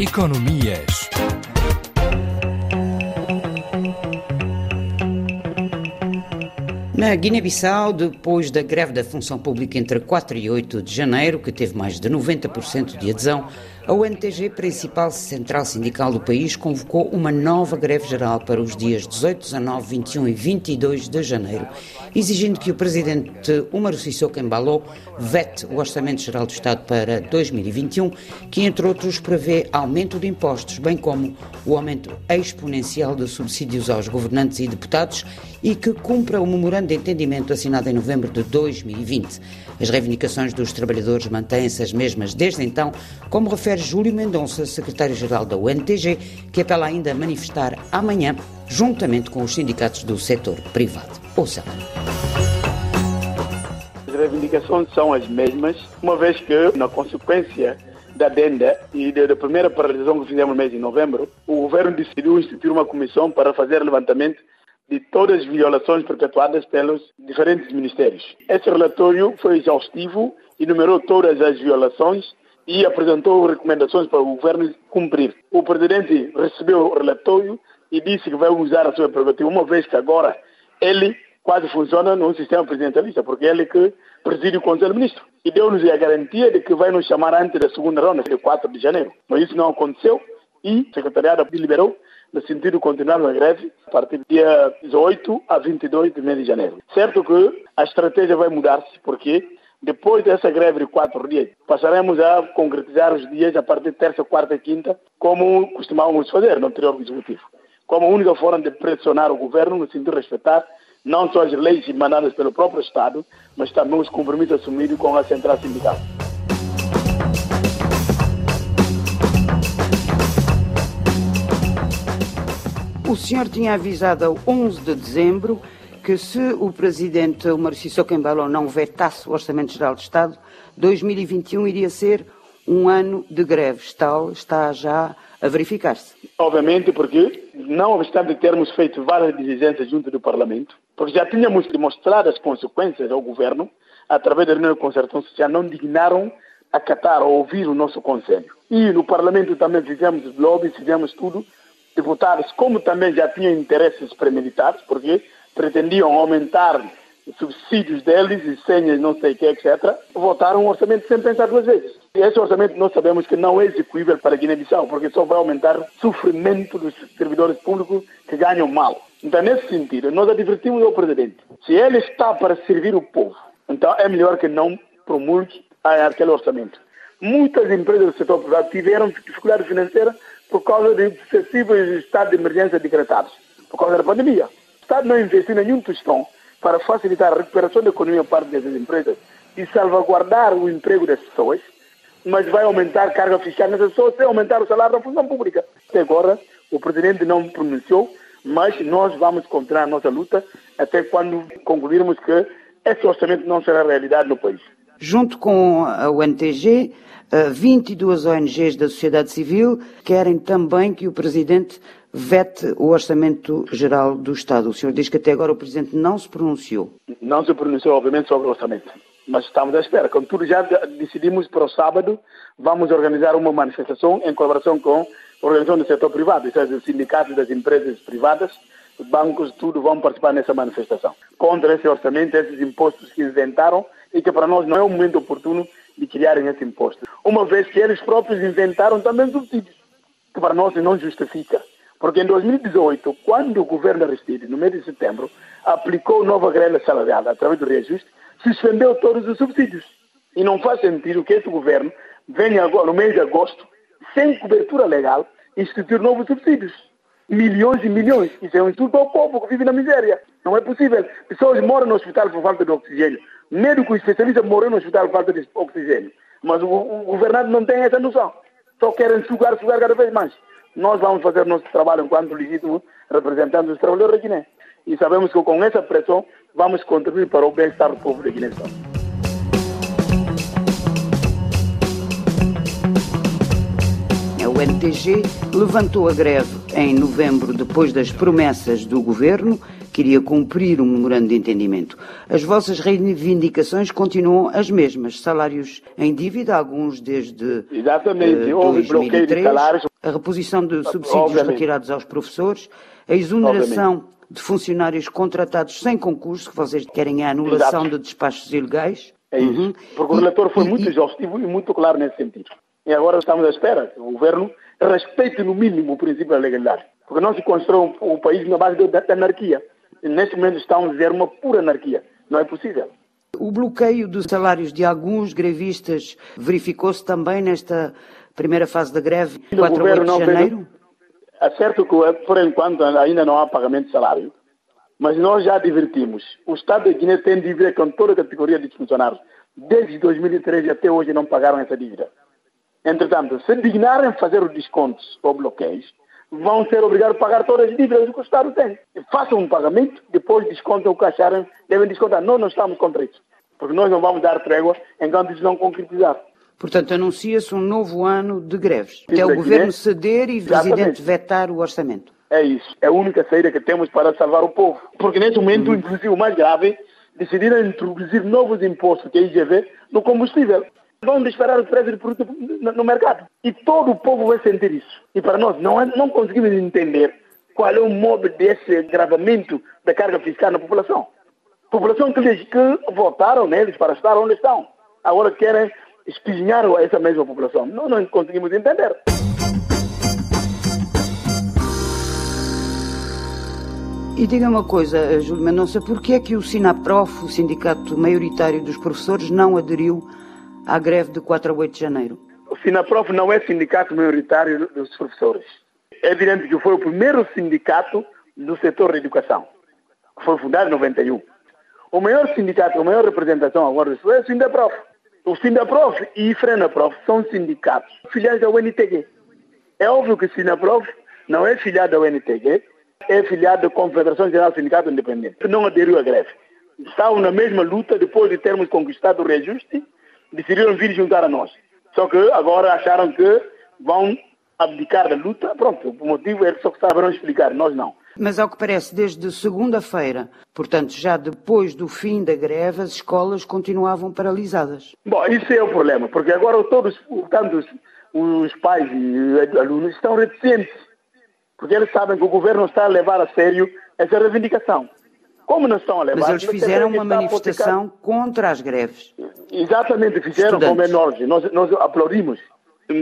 Economias. Na Guiné-Bissau, depois da greve da função pública entre 4 e 8 de janeiro, que teve mais de 90% de adesão, a UNTG, principal central sindical do país, convocou uma nova greve geral para os dias 18, 19, 21 e 22 de janeiro, exigindo que o presidente Umaru Sissoko Embalo vete o Orçamento Geral do Estado para 2021, que, entre outros, prevê aumento de impostos, bem como o aumento exponencial de subsídios aos governantes e deputados e que cumpra o memorando de entendimento assinado em novembro de 2020. As reivindicações dos trabalhadores mantêm-se as mesmas desde então, como refere Júlio Mendonça, secretário-geral da UNTG, que apela ainda a manifestar amanhã, juntamente com os sindicatos do setor privado. Ouça. As reivindicações são as mesmas, uma vez que, na consequência da adenda e da primeira paralisação que fizemos no mês de novembro, o governo decidiu instituir uma comissão para fazer levantamento de todas as violações perpetuadas pelos diferentes ministérios. Esse relatório foi exaustivo, enumerou todas as violações e apresentou recomendações para o governo cumprir. O presidente recebeu o relatório e disse que vai usar a sua prerrogativa, uma vez que agora ele quase funciona num sistema presidencialista, porque ele que preside o Conselho de Ministros. E deu-nos a garantia de que vai nos chamar antes da segunda ronda, dia 4 de janeiro. Mas isso não aconteceu e o secretariado deliberou no sentido de continuar na greve a partir do dia 18 a 22 de mês de janeiro. Certo que a estratégia vai mudar-se, porque depois dessa greve de quatro dias, passaremos a concretizar os dias a partir de terça, quarta e quinta, como costumávamos fazer no anterior executivo. Como única forma de pressionar o governo no sentido de respeitar não só as leis emanadas pelo próprio Estado, mas também os compromissos assumidos com a central sindical. O senhor tinha avisado a 11 de dezembro que se o presidente Omar Sissoko Embalo não vetasse o Orçamento Geral do Estado, 2021 iria ser um ano de greves. Tal está já a verificar-se. Obviamente, porque, não obstante termos feito várias diligências junto do Parlamento, porque já tínhamos demonstrado as consequências ao governo, através da reunião de concertação social, não dignaram acatar ou ouvir o nosso conselho. E no Parlamento também fizemos lobby, fizemos tudo, deputados, como também já tinham interesses premeditados, porque pretendiam aumentar subsídios deles e senhas, não sei o que, etc., votaram um orçamento sem pensar duas vezes. E esse orçamento nós sabemos que não é execuível para Guiné-Bissau, porque só vai aumentar o sofrimento dos servidores públicos que ganham mal. Então, nesse sentido, nós advertimos ao presidente, se ele está para servir o povo, então é melhor que não promulgue aquele orçamento. Muitas empresas do setor privado tiveram dificuldade financeira por causa de sucessivos estados de emergência decretados, por causa da pandemia. Estado não investiu nenhum tostão para facilitar a recuperação da economia parte dessas empresas e salvaguardar o emprego das pessoas, mas vai aumentar a carga fiscal nessas pessoas sem aumentar o salário da função pública. Até agora, o presidente não pronunciou, mas nós vamos continuar a nossa luta até quando concluirmos que esse orçamento não será realidade no país. Junto com a UNTG, 22 ONGs da sociedade civil querem também que o presidente vete o Orçamento Geral do Estado. O senhor diz que até agora o Presidente não se pronunciou. Não se pronunciou, obviamente, sobre o orçamento. Mas estamos à espera. Contudo, já decidimos para o sábado, vamos organizar uma manifestação em colaboração com a organização do setor privado, ou seja, os sindicatos das empresas privadas, bancos, tudo vão participar nessa manifestação. Contra esse orçamento, esses impostos que inventaram e que para nós não é o momento oportuno de criarem esse imposto. Uma vez que eles próprios inventaram também subsídios, que para nós não justifica. Porque em 2018, quando o governo Aristide, no mês de setembro, aplicou nova grelha salarial através do reajuste, suspendeu todos os subsídios. E não faz sentido que esse governo venha agora, no mês de agosto, sem cobertura legal, instituir novos subsídios. Milhões e milhões. Isso é um insulto ao povo que vive na miséria. Não é possível. Pessoas moram no hospital por falta de oxigênio. Médicos especialistas moram no hospital por falta de oxigênio. Mas o, o governante não tem essa noção. Só querem sugar, sugar cada vez mais nós vamos fazer nosso trabalho enquanto legítimo representantes dos trabalhadores da Guiné. E sabemos que com essa pressão vamos contribuir para o bem-estar do povo da Guiné-Bissau. O NTG levantou a greve em novembro depois das promessas do governo que iria cumprir um memorando de entendimento. As vossas reivindicações continuam as mesmas. Salários em dívida, alguns desde Exatamente. Uh, de salários A reposição de subsídios Obviamente. retirados aos professores, a exoneração Obviamente. de funcionários contratados sem concurso, que vocês querem a anulação Exato. de despachos ilegais. É isso. Uhum. Porque o relator foi e, muito e... exaustivo e muito claro nesse sentido. E agora estamos à espera que o governo respeite, no mínimo, o princípio da legalidade. Porque não se constrói o país na base da anarquia. E neste momento estamos a viver uma pura anarquia. Não é possível. O bloqueio dos salários de alguns grevistas verificou-se também nesta primeira fase da greve, 4 a 8 de janeiro? É certo que, por enquanto, ainda não há pagamento de salário, mas nós já advertimos. O Estado de Guiné tem dívida com toda a categoria de funcionários. Desde 2013 até hoje não pagaram essa dívida. Entretanto, se dignarem fazer os descontos ou bloqueios, vão ser obrigados a pagar todas as dívidas que o Estado tem. Façam um pagamento, depois descontam o que acharem, devem descontar. Nós não estamos contra isso, porque nós não vamos dar trégua enquanto isso não concretizar. Portanto, anuncia-se um novo ano de greves, até o Governo ceder e o Presidente vetar o orçamento. É isso. É a única saída que temos para salvar o povo. Porque nesse momento, uhum. inclusive o mais grave, decidiram introduzir novos impostos, que é IGV, no combustível vão disparar o preço de produto no mercado. E todo o povo vai sentir isso. E para nós não, é, não conseguimos entender qual é o modo desse agravamento da carga fiscal na população. População que, que votaram neles para estar onde estão. Agora querem espinhar essa mesma população. Nós não conseguimos entender. E diga uma coisa, Júlio Mendonça, por que é que o SINAPROF, o sindicato maioritário dos professores, não aderiu à greve de 4 a 8 de janeiro? O SINAPROF não é sindicato maioritário dos professores. É evidente que foi o primeiro sindicato do setor da educação. Foi fundado em 91. O maior sindicato, a maior representação agora é o SINDAPROF. O SINDAPROF e o FRENAPROF são sindicatos filiais da UNTG. É óbvio que o SINAPROF não é filiado da UNTG, é filiado da Confederação Geral do Sindicato Independente. Não aderiu à greve. Estavam na mesma luta depois de termos conquistado o reajuste decidiram vir juntar a nós. Só que agora acharam que vão abdicar da luta. Pronto, o motivo é só que saberão explicar, nós não. Mas ao que parece, desde segunda-feira, portanto, já depois do fim da greve, as escolas continuavam paralisadas. Bom, isso é o problema, porque agora todos, tanto os pais e alunos estão reticentes, porque eles sabem que o governo está a levar a sério essa reivindicação. Como não estão a levar... Mas eles fizeram uma manifestação contra as greves. Exatamente, fizeram Estudantes. com menores. Nós, nós aplaudimos.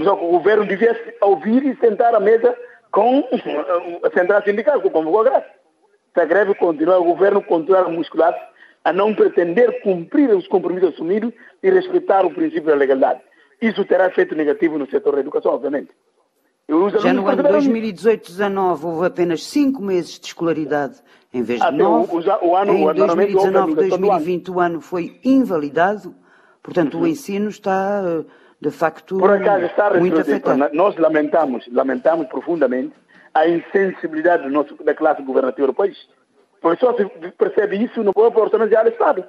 Só que o governo devia ouvir e sentar à mesa com a central sindical, com o greve. Se a greve continuar, o governo continuar a muscular a não pretender cumprir os compromissos assumidos e respeitar o princípio da legalidade. Isso terá efeito negativo no setor da educação, obviamente. Já no ano 2018-19 houve apenas 5 meses de escolaridade em vez de 9. O, o, o ano, em 2019-2020 o ano foi invalidado Portanto, uhum. o ensino está, eh, de facto, Por acaso está muito afetado. Nós lamentamos, lamentamos profundamente a insensibilidade do nosso, da classe governativa do país. Porque só se percebe isso no próprio orçamento do Estado.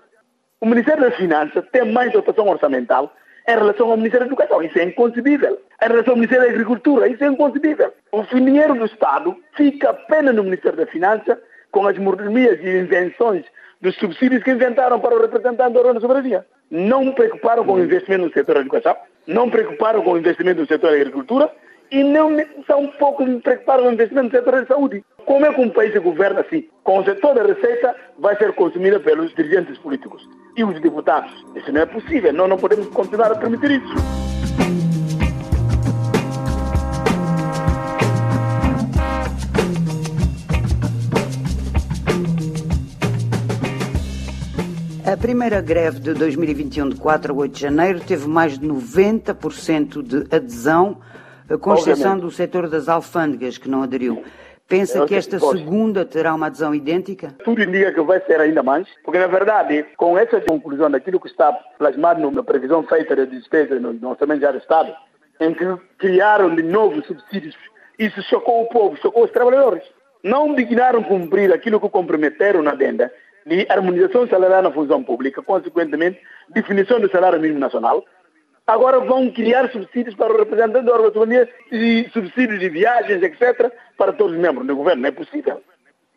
O Ministério das Finanças tem mais dotação orçamental em relação ao Ministério da Educação. Isso é inconcebível. Em relação ao Ministério da Agricultura, isso é inconcebível. O dinheiro do Estado fica apenas no Ministério da Finanças com as mordomias e invenções dos subsídios que inventaram para o representante da da soberania não preocuparam com o investimento no setor da educação, não preocuparam com o investimento no setor da agricultura e não são pouco preocuparam com o investimento no setor da saúde. Como é que um país se governa assim? Com o setor da receita vai ser consumida pelos dirigentes políticos e os deputados. Isso não é possível, nós não podemos continuar a permitir isso. A primeira greve de 2021, de 4 a 8 de janeiro, teve mais de 90% de adesão, com exceção do setor das alfândegas, que não aderiu. Pensa que esta segunda terá uma adesão idêntica? Tudo indica que vai ser ainda mais, porque na verdade, com essa conclusão daquilo que está plasmado na previsão feita de despesa no orçamento do Estado, em que criaram de novo subsídios, isso chocou o povo, chocou os trabalhadores. Não dignaram cumprir aquilo que comprometeram na adenda de harmonização salarial na função pública, consequentemente, definição do salário mínimo nacional. Agora vão criar subsídios para o representante da organização e subsídios de viagens, etc., para todos os membros do governo. Não é possível.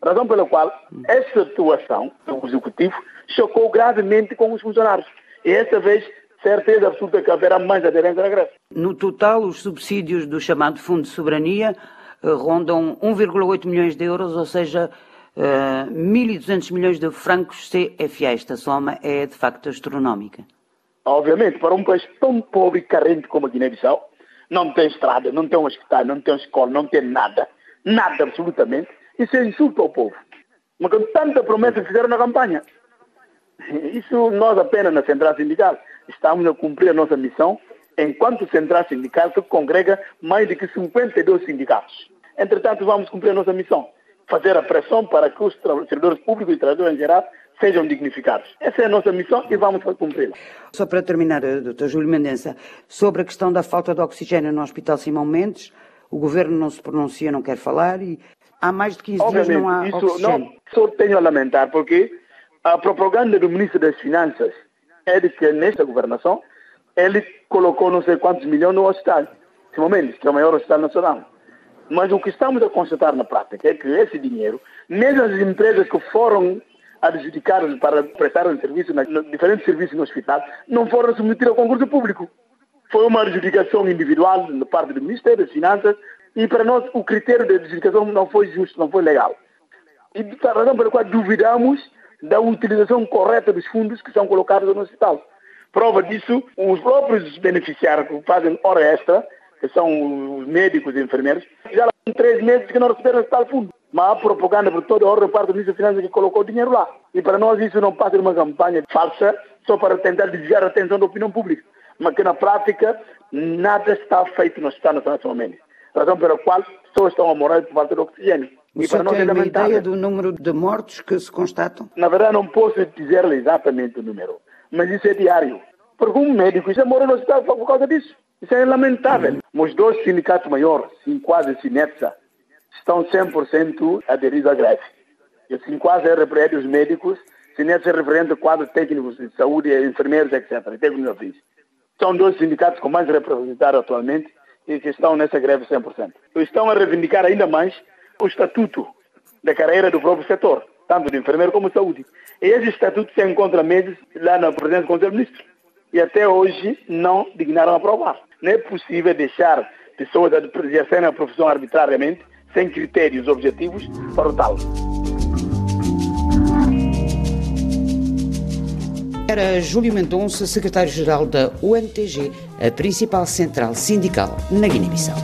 Razão pela qual essa atuação do Executivo chocou gravemente com os funcionários. E essa vez certeza absoluta que haverá mais aderência à greve. No total, os subsídios do chamado Fundo de Soberania eh, rondam 1,8 milhões de euros, ou seja, 1.200 eh, milhões de francos CFA. Esta soma é de facto astronómica. Obviamente, para um país tão pobre e carente como a Guiné-Bissau, não tem estrada, não tem um hospital, não tem escola, não tem nada, nada absolutamente, isso é insulto ao povo. Mas com tanta promessa que fizeram na campanha. Isso nós apenas na Central Sindical estamos a cumprir a nossa missão enquanto Central Sindical que congrega mais de que 52 sindicatos. Entretanto, vamos cumprir a nossa missão, fazer a pressão para que os servidores públicos e trabalhadores em geral sejam dignificados. Essa é a nossa missão e vamos cumpri-la. Só para terminar, eh, Dr. Júlio Mendença, sobre a questão da falta de oxigênio no Hospital Simão Mendes, o Governo não se pronuncia, não quer falar e há mais de 15 Obviamente, dias não há isso oxigênio. Não, só tenho a lamentar porque a propaganda do Ministro das Finanças é de que nesta governação ele colocou não sei quantos milhões no hospital, Simão Mendes, que é o maior hospital nacional. Mas o que estamos a constatar na prática é que esse dinheiro, mesmo as empresas que foram adjudicadas para prestar um serviço, diferentes serviços no hospital, não foram submetidos ao concurso público. Foi uma adjudicação individual da parte do Ministério das Finanças e para nós o critério de adjudicação não foi justo, não foi legal. E a razão pela qual duvidamos da utilização correta dos fundos que são colocados no hospital. Prova disso, os próprios beneficiários que fazem hora extra, são os médicos e enfermeiros, já há três meses que não receberam tal fundo. Mas há propaganda por toda hora parte do Ministro das Finanças que colocou o dinheiro lá. E para nós isso não passa de uma campanha falsa só para tentar desviar a atenção da opinião pública. Mas que na prática nada está feito no Estado nacionalmente. Razão pela qual pessoas estão a morrer por falta de oxigênio. O e senhor tem é uma ideia do número de mortos que se constatam? Na verdade não posso dizer exatamente o número, mas isso é diário. Porque um médico já morreu no hospital por causa disso. Isso é lamentável. Os dois sindicatos maiores, Sinquasa e Sinepsa, estão 100% aderidos à greve. E o Sinquasa é referente os médicos, Sinepsa é referente quadros técnicos de saúde, enfermeiros, etc. Técnicos São dois sindicatos com mais representados atualmente e que estão nessa greve 100%. Estão a reivindicar ainda mais o estatuto da carreira do próprio setor, tanto de enfermeiro como de saúde. E esse estatuto se encontra meses lá na presidência do Conselho de Ministros. E até hoje não dignaram aprovar. Não é possível deixar pessoas exercerem a profissão arbitrariamente, sem critérios objetivos, para o tal. Era Júlio Mendonça, secretário-geral da UNTG, a principal central sindical na Guiné-Bissau.